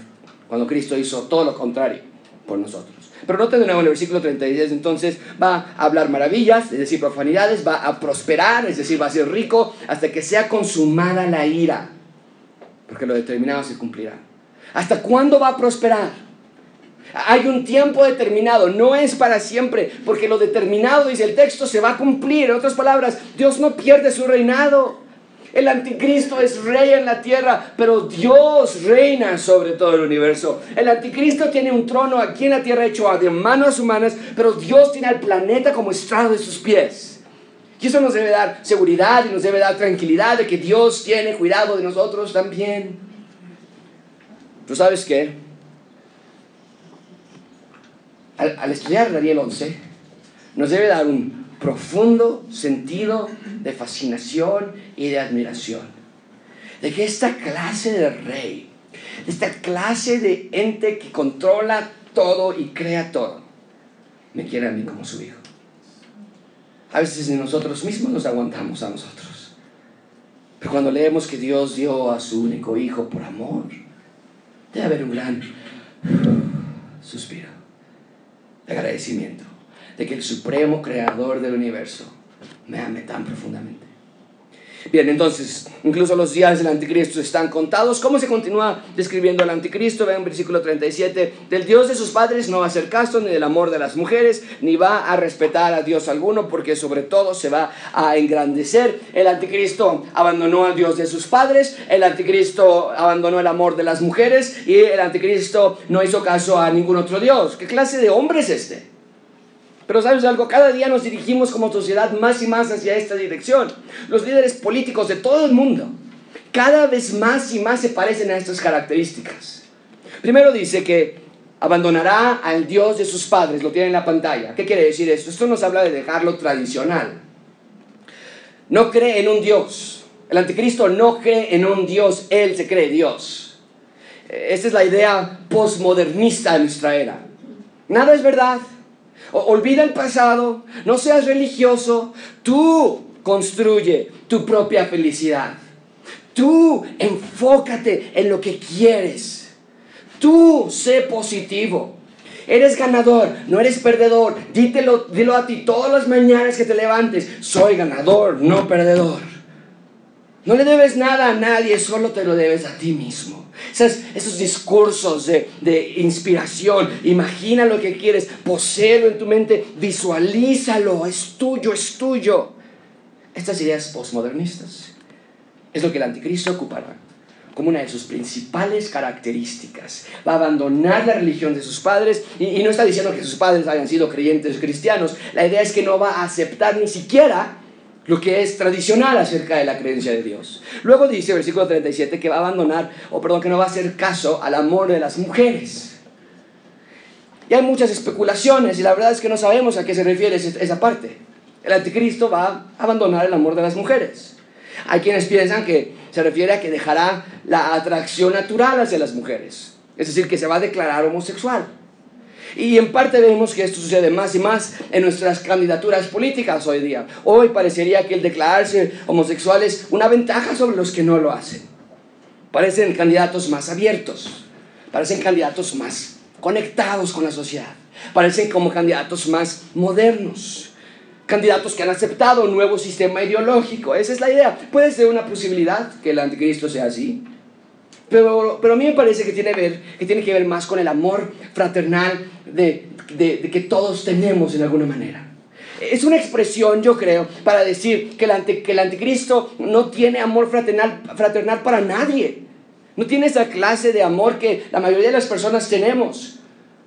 cuando Cristo hizo todo lo contrario por nosotros. Pero note de nuevo en el versículo 36, entonces va a hablar maravillas, es decir, profanidades, va a prosperar, es decir, va a ser rico hasta que sea consumada la ira, porque lo determinado se cumplirá. ¿Hasta cuándo va a prosperar? Hay un tiempo determinado, no es para siempre, porque lo determinado, dice el texto, se va a cumplir. En otras palabras, Dios no pierde su reinado. El anticristo es rey en la tierra, pero Dios reina sobre todo el universo. El anticristo tiene un trono aquí en la tierra hecho de manos humanas, pero Dios tiene al planeta como estrado de sus pies. Y eso nos debe dar seguridad y nos debe dar tranquilidad de que Dios tiene cuidado de nosotros también. ¿Tú sabes qué? Al, estudiar Daniel 11, nos debe dar un profundo sentido de fascinación y de admiración. De que esta clase de rey, esta clase de ente que controla todo y crea todo, me quiere a mí como su hijo. A veces nosotros mismos nos aguantamos a nosotros. Pero cuando leemos que Dios dio a su único hijo por amor, debe haber un gran suspiro de agradecimiento de que el supremo creador del universo me ame tan profundamente. Bien, entonces, incluso los días del anticristo están contados. ¿Cómo se continúa describiendo al anticristo? Vean versículo 37. Del Dios de sus padres no va a hacer caso, ni del amor de las mujeres, ni va a respetar a Dios alguno, porque sobre todo se va a engrandecer. El anticristo abandonó al Dios de sus padres, el anticristo abandonó el amor de las mujeres, y el anticristo no hizo caso a ningún otro Dios. ¿Qué clase de hombre es este? Pero sabes algo, cada día nos dirigimos como sociedad más y más hacia esta dirección. Los líderes políticos de todo el mundo cada vez más y más se parecen a estas características. Primero dice que abandonará al Dios de sus padres, lo tiene en la pantalla. ¿Qué quiere decir esto? Esto nos habla de dejarlo tradicional. No cree en un Dios. El anticristo no cree en un Dios, él se cree Dios. Esta es la idea postmodernista de nuestra era. Nada es verdad, Olvida el pasado, no seas religioso, tú construye tu propia felicidad. Tú enfócate en lo que quieres. Tú sé positivo. Eres ganador, no eres perdedor. Dítelo, dilo a ti todas las mañanas que te levantes. Soy ganador, no perdedor. No le debes nada a nadie, solo te lo debes a ti mismo. Esos, discursos de, inspiración, imagina lo que quieres, poseelo en tu mente, visualízalo, es tuyo, es tuyo. Estas ideas postmodernistas es lo que el anticristo ocupará como una de sus principales características. Va a abandonar la religión de sus padres y no está diciendo que sus padres hayan sido creyentes cristianos. La idea es que no va a aceptar ni siquiera lo que es tradicional acerca de la creencia de Dios. Luego dice, versículo 37, que va a abandonar, o perdón, que no va a hacer caso al amor de las mujeres. Y hay muchas especulaciones y la verdad es que no sabemos a qué se refiere esa parte. El anticristo va a abandonar el amor de las mujeres. Hay quienes piensan que se refiere a que dejará la atracción natural hacia las mujeres, es decir, que se va a declarar homosexual. Y en parte vemos que esto sucede más y más en nuestras candidaturas políticas hoy día. Hoy parecería que el declararse homosexual es una ventaja sobre los que no lo hacen. Parecen candidatos más abiertos, parecen candidatos más conectados con la sociedad, parecen como candidatos más modernos, candidatos que han aceptado un nuevo sistema ideológico. Esa es la idea. Puede ser una posibilidad que el anticristo sea así, pero, pero a mí me parece que tiene, ver, que tiene que ver más con el amor fraternal de, de, que todos tenemos en alguna manera. Es una expresión, yo creo, para decir que el, que el anticristo no tiene amor fraternal, fraternal para nadie. No tiene esa clase de amor que la mayoría de las personas tenemos.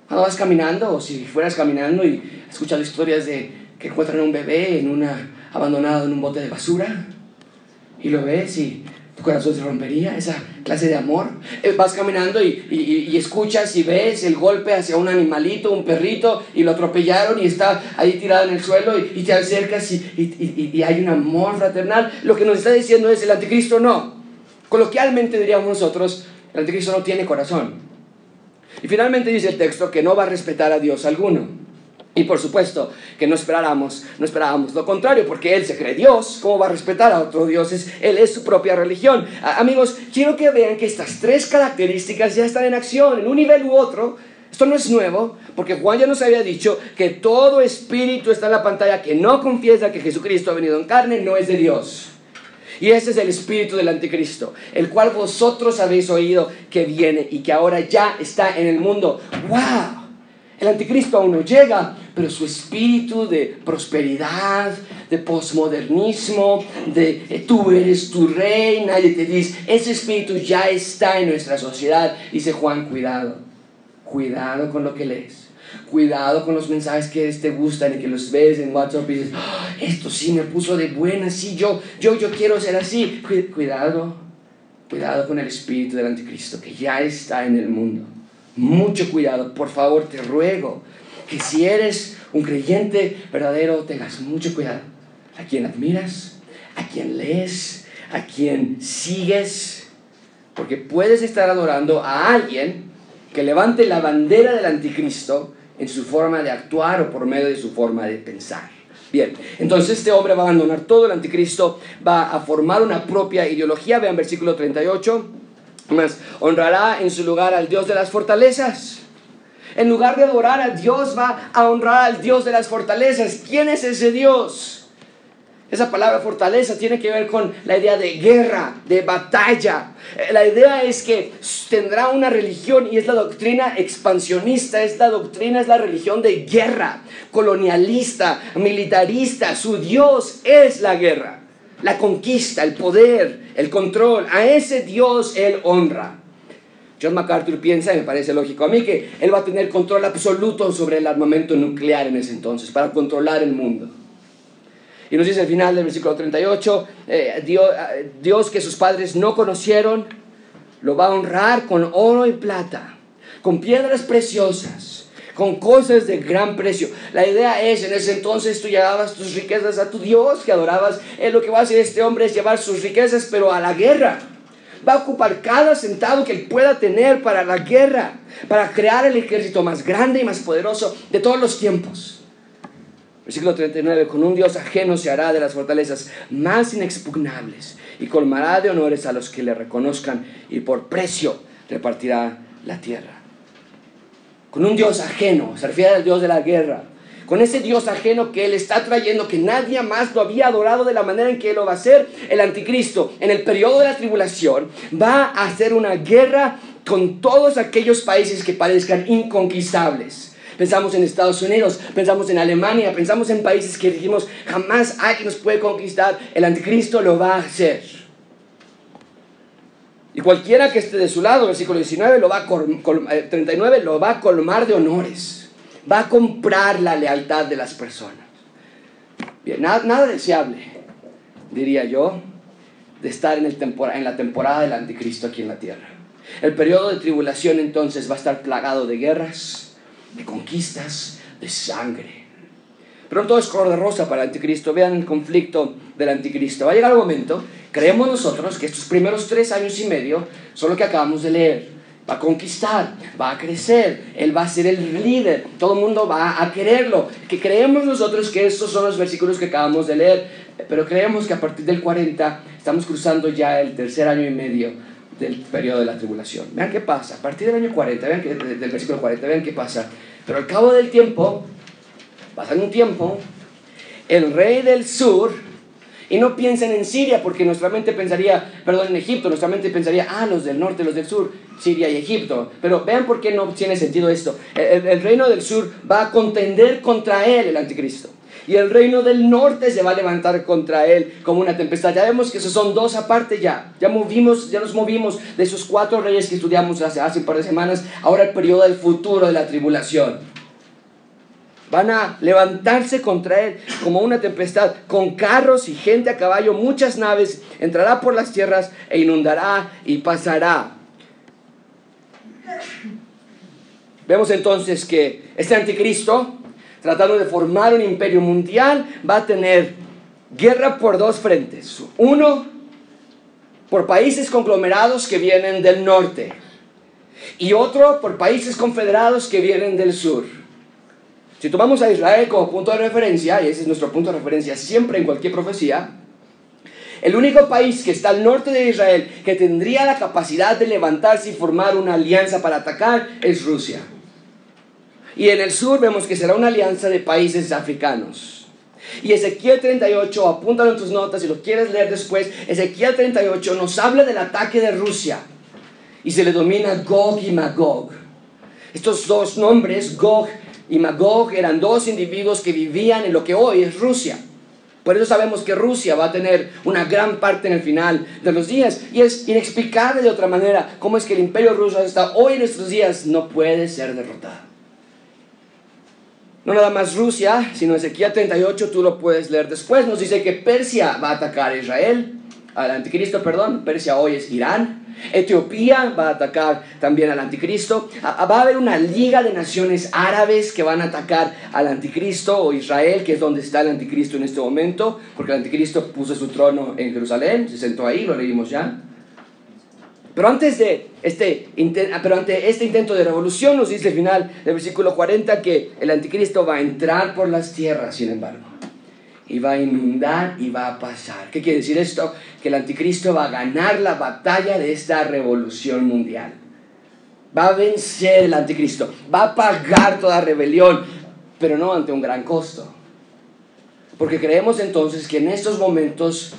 Cuando vas caminando, o si fueras caminando y escuchas historias de que encuentran a un bebé en una, abandonado en un bote de basura, y lo ves y tu corazón se rompería, esa clase de amor. Eh, vas caminando y, y, escuchas y ves el golpe hacia un animalito, un perrito, y lo atropellaron y está ahí tirado en el suelo y, te acercas y, y hay un amor fraternal. Lo que nos está diciendo es el anticristo no. Coloquialmente diríamos nosotros, el anticristo no tiene corazón. Y finalmente dice el texto que no va a respetar a Dios alguno. Y por supuesto que no esperábamos, no esperábamos lo contrario, porque Él se cree Dios, ¿cómo va a respetar a otros dioses? Él es su propia religión. amigos, quiero que vean que estas tres características ya están en acción, en un nivel u otro. Esto no es nuevo, porque Juan ya nos había dicho que todo espíritu está en la pantalla que no confiesa que Jesucristo ha venido en carne, no es de Dios. Y ese es el espíritu del anticristo, el cual vosotros habéis oído que viene y que ahora ya está en el mundo. ¡Wow! El anticristo aún no llega, pero su espíritu de prosperidad, de posmodernismo, de eh, tú eres tu rey, nadie te dice, ese espíritu ya está en nuestra sociedad. Dice Juan, cuidado, cuidado con lo que lees. Cuidado con los mensajes que te gustan y que los ves en WhatsApp y dices, ah, esto sí me puso de buena, sí, yo, yo, yo quiero ser así. Cuidado, cuidado con el espíritu del anticristo que ya está en el mundo mucho cuidado. Por favor, te ruego que si eres un creyente verdadero, tengas mucho cuidado. A quien admiras, a quien lees, a quien sigues. Porque puedes estar adorando a alguien que levante la bandera del anticristo en su forma de actuar o por medio de su forma de pensar. Bien, entonces este hombre va a abandonar todo el anticristo, va a formar una propia ideología. Vean versículo 38 más honrará en su lugar al Dios de las fortalezas. En lugar de adorar a Dios, va a honrar al Dios de las fortalezas. ¿Quién es ese Dios? Esa palabra fortaleza tiene que ver con la idea de guerra, de batalla. Eh, la idea es que tendrá una religión y es la doctrina expansionista, es la doctrina, es la religión de guerra, colonialista, militarista. Su Dios es la guerra la conquista, el poder, el control. A ese Dios él honra. John MacArthur piensa, y me parece lógico a mí, que él va a tener control absoluto sobre el armamento nuclear en ese entonces, para controlar el mundo. Y nos dice al final del versículo 38, eh, eh, Dios que sus padres no conocieron, lo va a honrar con oro y plata, con piedras preciosas con cosas de gran precio. La idea es, en ese entonces tú llevabas tus riquezas a tu Dios que adorabas. Él lo que va a hacer este hombre es llevar sus riquezas, pero a la guerra. Va a ocupar cada centavo que él pueda tener para la guerra, para crear el ejército más grande y más poderoso de todos los tiempos. Versículo 39, con un Dios ajeno se hará de las fortalezas más inexpugnables y colmará de honores a los que le reconozcan y por precio repartirá la tierra con un Dios ajeno, se refiere al Dios de la guerra, con ese Dios ajeno que Él está trayendo, que nadie más lo había adorado de la manera en que Él lo va a hacer, el anticristo en el periodo de la tribulación va a hacer una guerra con todos aquellos países que parezcan inconquistables. Pensamos en Estados Unidos, pensamos en Alemania, pensamos en países que dijimos jamás alguien nos puede conquistar. El anticristo lo va a hacer. Y cualquiera que esté de su lado, versículo 19, lo va a 39, eh, lo va a colmar de honores. Va a comprar la lealtad de las personas. Bien, nada, deseable, diría yo, de estar en, el en la temporada del anticristo aquí en la tierra. El periodo de tribulación entonces va a estar plagado de guerras, de conquistas, de sangre. Pero todo es color de rosa para el anticristo. Vean el conflicto del anticristo. Va a llegar el momento, creemos nosotros, que estos primeros tres años y medio son lo que acabamos de leer. Va a conquistar, va a crecer, él va a ser el líder, todo el mundo va a quererlo. Que creemos nosotros que estos son los versículos que acabamos de leer, pero creemos que a partir del 40 estamos cruzando ya el tercer año y medio del periodo de la tribulación. Vean qué pasa, a partir del año 40, vean que, del versículo 40, vean qué pasa. Pero al cabo del tiempo, pasan un tiempo, el rey del sur, y no piensen en Siria, porque nuestra mente pensaría, perdón, en Egipto, nuestra mente pensaría, ah, los del norte, los del sur, Siria y Egipto. Pero vean por qué no tiene sentido esto. El, reino del sur va a contender contra él, el anticristo. Y el reino del norte se va a levantar contra él como una tempestad. Ya vemos que esos son dos aparte ya. Ya movimos, ya nos movimos de esos cuatro reyes que estudiamos hace, hace un par de semanas. Ahora el periodo del futuro de la tribulación. Van a levantarse contra él como una tempestad, con carros y gente a caballo, muchas naves, entrará por las tierras e inundará y pasará. Vemos entonces que este anticristo, tratando de formar un imperio mundial, va a tener guerra por dos frentes. Uno, por países conglomerados que vienen del norte. Y otro, por países confederados que vienen del sur. Si tomamos a Israel como punto de referencia, y ese es nuestro punto de referencia siempre en cualquier profecía, el único país que está al norte de Israel que tendría la capacidad de levantarse y formar una alianza para atacar es Rusia. Y en el sur vemos que será una alianza de países africanos. Y Ezequiel 38, apúntalo en tus notas si lo quieres leer después, Ezequiel 38 nos habla del ataque de Rusia y se le domina Gog y Magog. Estos dos nombres, Gog y Magog, eran dos individuos que vivían en lo que hoy es Rusia. Por eso sabemos que Rusia va a tener una gran parte en el final de los días. Y es inexplicable de otra manera cómo es que el imperio ruso hasta hoy en nuestros días no puede ser derrotado. No nada más Rusia, sino Ezequiel 38, tú lo puedes leer después. Nos dice que Persia va a atacar a Israel, al anticristo, perdón. Persia hoy es Irán. Etiopía va a atacar también al anticristo. Va a haber una liga de naciones árabes que van a atacar al anticristo o Israel, que es donde está el anticristo en este momento, porque el anticristo puso su trono en Jerusalén, se sentó ahí, lo leímos ya. Pero antes de este, pero ante este intento de revolución nos dice el final del versículo 40 que el anticristo va a entrar por las tierras, sin embargo, y va a inundar y va a pasar. ¿Qué quiere decir esto? Que el anticristo va a ganar la batalla de esta revolución mundial. Va a vencer el anticristo, va a pagar toda rebelión, pero no ante un gran costo. Porque creemos entonces que en estos momentos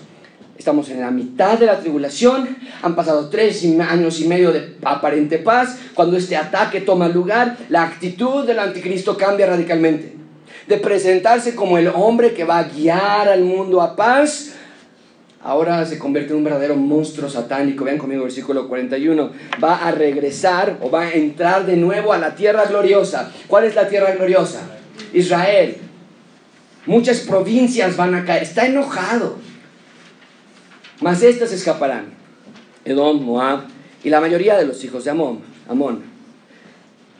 Estamos en la mitad de la tribulación, han pasado tres años y medio de aparente paz. Cuando este ataque toma lugar, la actitud del anticristo cambia radicalmente. De presentarse como el hombre que va a guiar al mundo a paz, ahora se convierte en un verdadero monstruo satánico. Vean conmigo el versículo 41. Va a regresar o va a entrar de nuevo a la tierra gloriosa. ¿Cuál es la tierra gloriosa? Israel. Muchas provincias van a caer. Está enojado mas éstas escaparán. Edom, Moab y la mayoría de los hijos de Amón. Amón.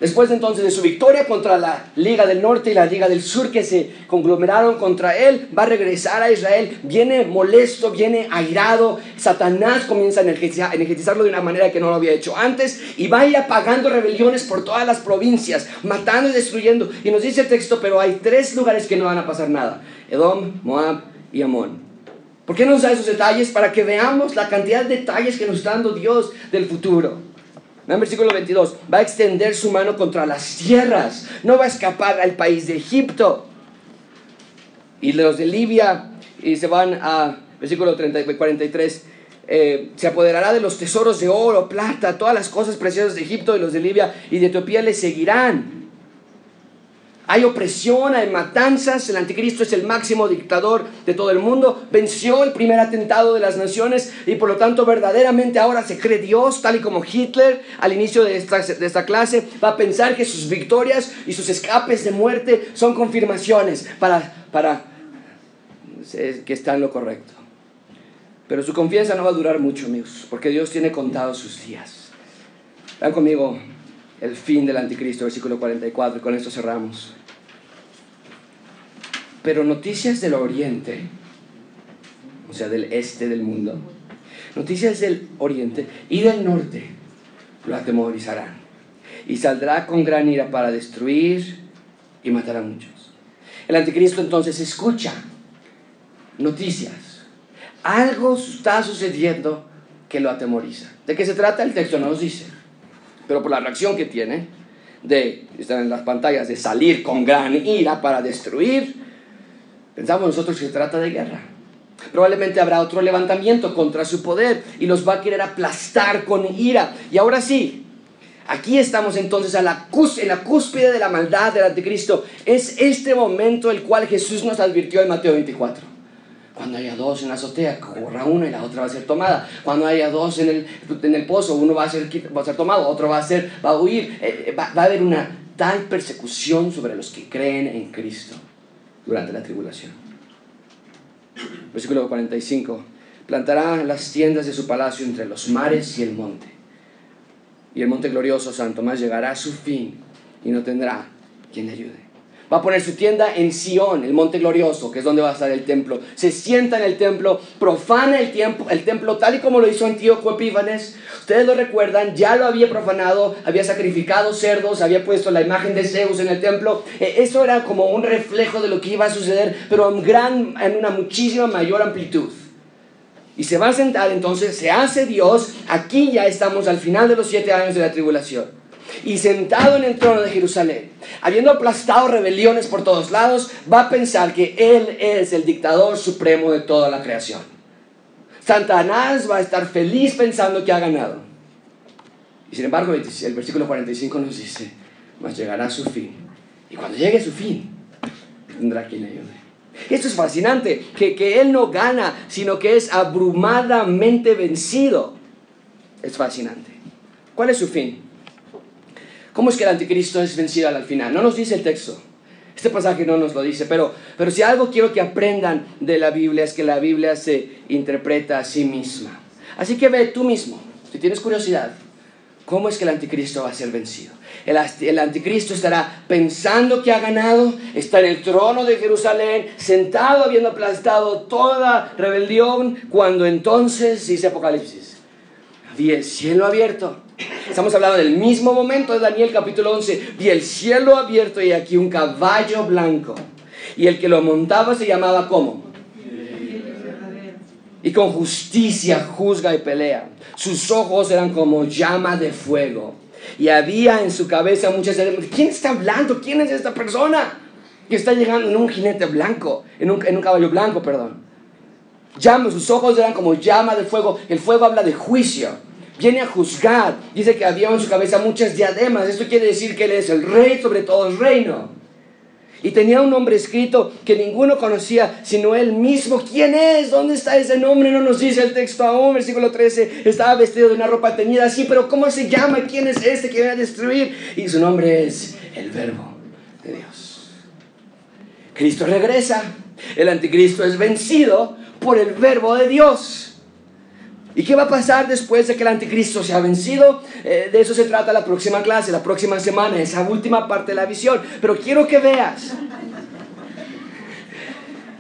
Después entonces de su victoria contra la Liga del Norte y la Liga del Sur que se conglomeraron contra él, va a regresar a Israel, viene molesto, viene airado, Satanás comienza a energetizarlo de una manera que no lo había hecho antes y va a ir apagando rebeliones por todas las provincias, matando y destruyendo. Y nos dice el texto, pero hay tres lugares que no van a pasar nada, Edom, Moab y Amón. ¿Por qué no nos da esos detalles? Para que veamos la cantidad de detalles que nos está dando Dios del futuro. Versículo 22, va a extender su mano contra las tierras, no va a escapar al país de Egipto. Y los de Libia, y se van a, versículo 30, 43, eh, se apoderará de los tesoros de oro, plata, todas las cosas preciosas de Egipto, y los de Libia y de Etiopía le seguirán. Hay opresión, hay matanzas, el anticristo es el máximo dictador de todo el mundo, venció el primer atentado de las naciones y por lo tanto verdaderamente ahora se cree Dios, tal y como Hitler al inicio de esta, de esta clase va a pensar que sus victorias y sus escapes de muerte son confirmaciones para, para que está en lo correcto. Pero su confianza no va a durar mucho, amigos, porque Dios tiene contados sus días. Vean conmigo el fin del anticristo, versículo 44, y con esto cerramos. Pero noticias del oriente, o sea, del este del mundo, noticias del oriente y del norte lo atemorizarán. Y saldrá con gran ira para destruir y matar a muchos. El anticristo entonces escucha noticias. Algo está sucediendo que lo atemoriza. ¿De qué se trata? El texto no nos dice. Pero por la reacción que tiene, de, están en las pantallas, de salir con gran ira para destruir, pensamos nosotros que se trata de guerra. Probablemente habrá otro levantamiento contra su poder y los va a querer aplastar con ira. Y ahora sí, aquí estamos entonces en la cúspide de la maldad del anticristo. Es este momento el cual Jesús nos advirtió en Mateo 24. Cuando haya dos en la azotea, corra una y la otra va a ser tomada. Cuando haya dos en el, en el pozo, uno va a, ser, va a ser tomado, otro va a, ser, va a huir. Eh, eh, va, va a haber una tal persecución sobre los que creen en Cristo durante la tribulación. Versículo 45. Plantará las tiendas de su palacio entre los mares y el monte. Y el monte glorioso Santo más llegará a su fin y no tendrá quien le ayude. Va a poner su tienda en Sión, el monte glorioso, que es donde va a estar el templo. Se sienta en el templo, profana el, tiempo, el templo tal y como lo hizo Antíoco Epífanes. Ustedes lo recuerdan, ya lo había profanado, había sacrificado cerdos, había puesto la imagen de Zeus en el templo. Eh, eso era como un reflejo de lo que iba a suceder, pero en, en una muchísima mayor amplitud. Y se va a sentar entonces, se hace Dios. Aquí ya estamos al final de los siete años de la tribulación y sentado en el trono de Jerusalén, habiendo aplastado rebeliones por todos lados, va a pensar que Él es el dictador supremo de toda la creación. Satanás va a estar feliz pensando que ha ganado. Y sin embargo, el versículo 45 nos dice, mas llegará su fin. Y cuando llegue su fin, tendrá quien le ayude. Esto es fascinante, que, que Él no gana, sino que es abrumadamente vencido. Es fascinante. ¿Cuál es su fin? ¿Cómo es que el anticristo es vencido al final? No nos dice el texto. Este pasaje no nos lo dice, pero, pero si algo quiero que aprendan de la Biblia es que la Biblia se interpreta a sí misma. Así que ve tú mismo, si tienes curiosidad, cómo es que el anticristo va a ser vencido. El, anticristo estará pensando que ha ganado, está en el trono de Jerusalén, sentado habiendo aplastado toda rebelión, cuando entonces, dice Apocalipsis, había el cielo abierto Estamos hablando del mismo momento de Daniel capítulo 11. Vi el cielo abierto y aquí un caballo blanco. Y el que lo montaba se llamaba ¿cómo? Y con justicia juzga y pelea. Sus ojos eran como llama de fuego. Y había en su cabeza muchas... ¿Quién está hablando? ¿Quién es esta persona? Que está llegando en un jinete blanco, en un, en un caballo blanco, perdón. Llama, sus ojos eran como llama de fuego. El fuego habla de juicio viene a juzgar. Dice que había en su cabeza muchas diademas. Esto quiere decir que él es el rey sobre todo el reino. Y tenía un nombre escrito que ninguno conocía, sino él mismo. ¿Quién es? ¿Dónde está ese nombre? No nos dice el texto aún. Versículo 13. Estaba vestido de una ropa teñida así, pero ¿cómo se llama? ¿Quién es este que viene a destruir? Y su nombre es el Verbo de Dios. Cristo regresa. El anticristo es vencido por el Verbo de Dios. ¿Y qué va a pasar después de que el anticristo se ha vencido? Eh, de eso se trata la próxima clase, la próxima semana, esa última parte de la visión. Pero quiero que veas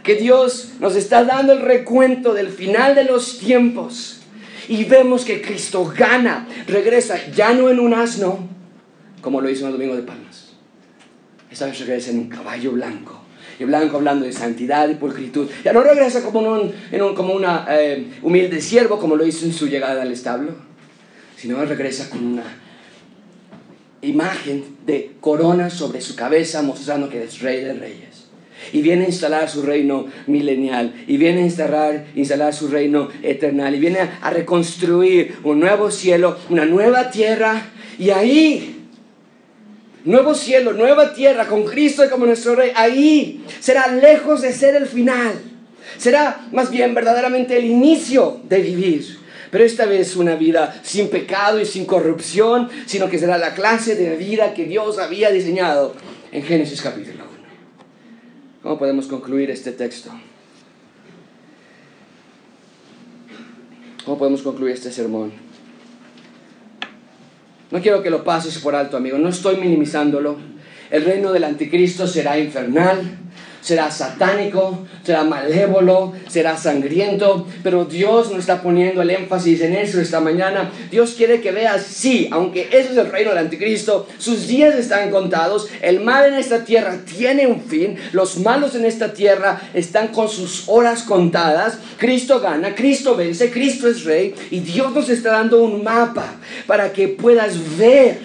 que Dios nos está dando el recuento del final de los tiempos. Y vemos que Cristo gana, regresa ya no en un asno, como lo hizo en el Domingo de Palmas. Esta vez regresa en un caballo blanco y blanco hablando de santidad y pulcritud. Ya no regresa como un, como una eh, humilde siervo como lo hizo en su llegada al establo, sino regresa con una imagen de corona sobre su cabeza mostrando que es rey de reyes. Y viene a instalar su reino milenial. Y viene a instalar, instalar su reino eternal. Y viene a reconstruir un nuevo cielo, una nueva tierra. Y ahí nuevo cielo, nueva tierra, con Cristo como nuestro Rey, ahí será lejos de ser el final. Será más bien verdaderamente el inicio de vivir. Pero esta vez una vida sin pecado y sin corrupción, sino que será la clase de vida que Dios había diseñado en Génesis capítulo 1. ¿Cómo podemos concluir este texto? ¿Cómo podemos concluir este sermón? No quiero que lo pases por alto, amigo. No estoy minimizándolo. El reino del anticristo será infernal. Será satánico, será malévolo, será sangriento, pero Dios no está poniendo el énfasis en eso esta mañana. Dios quiere que veas, sí, aunque eso es el reino del anticristo, sus días están contados, el mal en esta tierra tiene un fin, los malos en esta tierra están con sus horas contadas, Cristo gana, Cristo vence, Cristo es rey y Dios nos está dando un mapa para que puedas ver,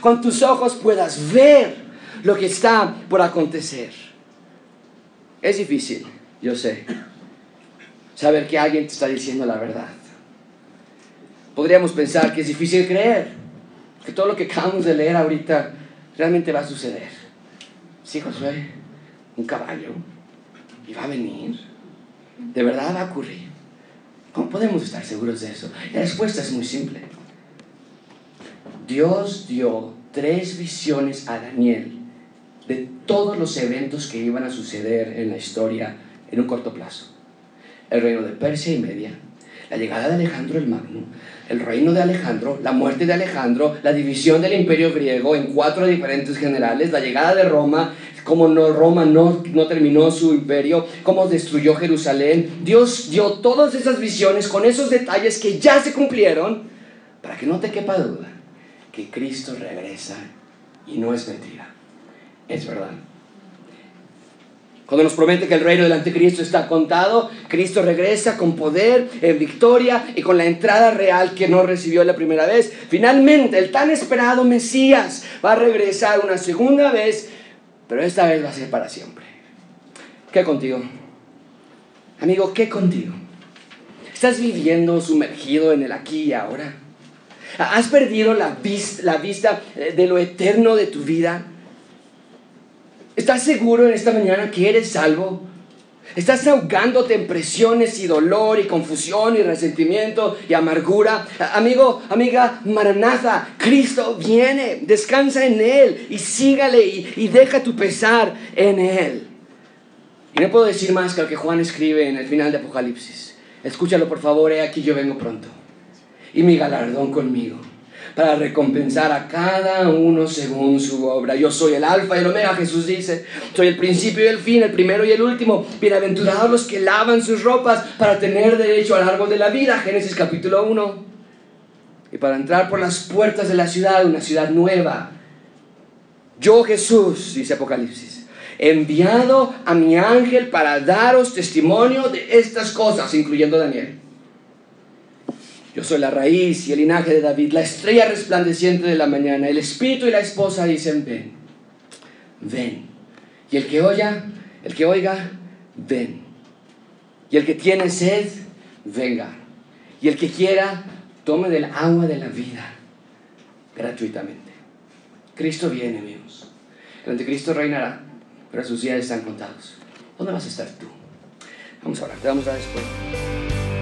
con tus ojos puedas ver lo que está por acontecer. Es difícil, yo sé, saber que alguien te está diciendo la verdad. Podríamos pensar que es difícil creer que todo lo que acabamos de leer ahorita realmente va a suceder. Sí, Josué, un caballo, y va a venir. De verdad va a ocurrir. ¿Cómo podemos estar seguros de eso? La respuesta es muy simple. Dios dio tres visiones a Daniel de todos los eventos que iban a suceder en la historia en un corto plazo. El reino de Persia y Media, la llegada de Alejandro el Magno, el reino de Alejandro, la muerte de Alejandro, la división del imperio griego en cuatro diferentes generales, la llegada de Roma, cómo no, Roma no, no terminó su imperio, cómo destruyó Jerusalén. Dios dio todas esas visiones con esos detalles que ya se cumplieron para que no te quepa duda que Cristo regresa y no es mentira es verdad. Cuando nos promete que el reino del anticristo está contado, Cristo regresa con poder, en victoria y con la entrada real que no recibió la primera vez. Finalmente, el tan esperado Mesías va a regresar una segunda vez, pero esta vez va a ser para siempre. ¿Qué contigo? Amigo, ¿qué contigo? ¿Estás viviendo sumergido en el aquí y ahora? ¿Has perdido la, la vista de lo eterno de tu vida? ¿Estás seguro en esta mañana que eres salvo? ¿Estás ahogándote en presiones y dolor y confusión y resentimiento y amargura? Amigo, amiga, Maranatha, Cristo viene, descansa en Él y sígale y, y deja tu pesar en Él. Y no puedo decir más que lo que Juan escribe en el final de Apocalipsis. Escúchalo por favor, he aquí yo vengo pronto. Y mi galardón conmigo para recompensar a cada uno según su obra. Yo soy el alfa y el omega, Jesús dice. Soy el principio y el fin, el primero y el último. Bienaventurados los que lavan sus ropas para tener derecho al árbol de la vida, Génesis capítulo 1. Y para entrar por las puertas de la ciudad, una ciudad nueva. Yo Jesús, dice Apocalipsis, enviado a mi ángel para daros testimonio de estas cosas, incluyendo Daniel. Yo soy la raíz y el linaje de David, la estrella resplandeciente de la mañana. El espíritu y la esposa dicen, ven, ven. Y el que oiga, el que oiga, ven. Y el que tiene sed, venga. Y el que quiera, tome del agua de la vida gratuitamente. Cristo viene, amigos. El anticristo reinará, pero sus días están contados. ¿Dónde vas a estar tú? Vamos a orar, te después.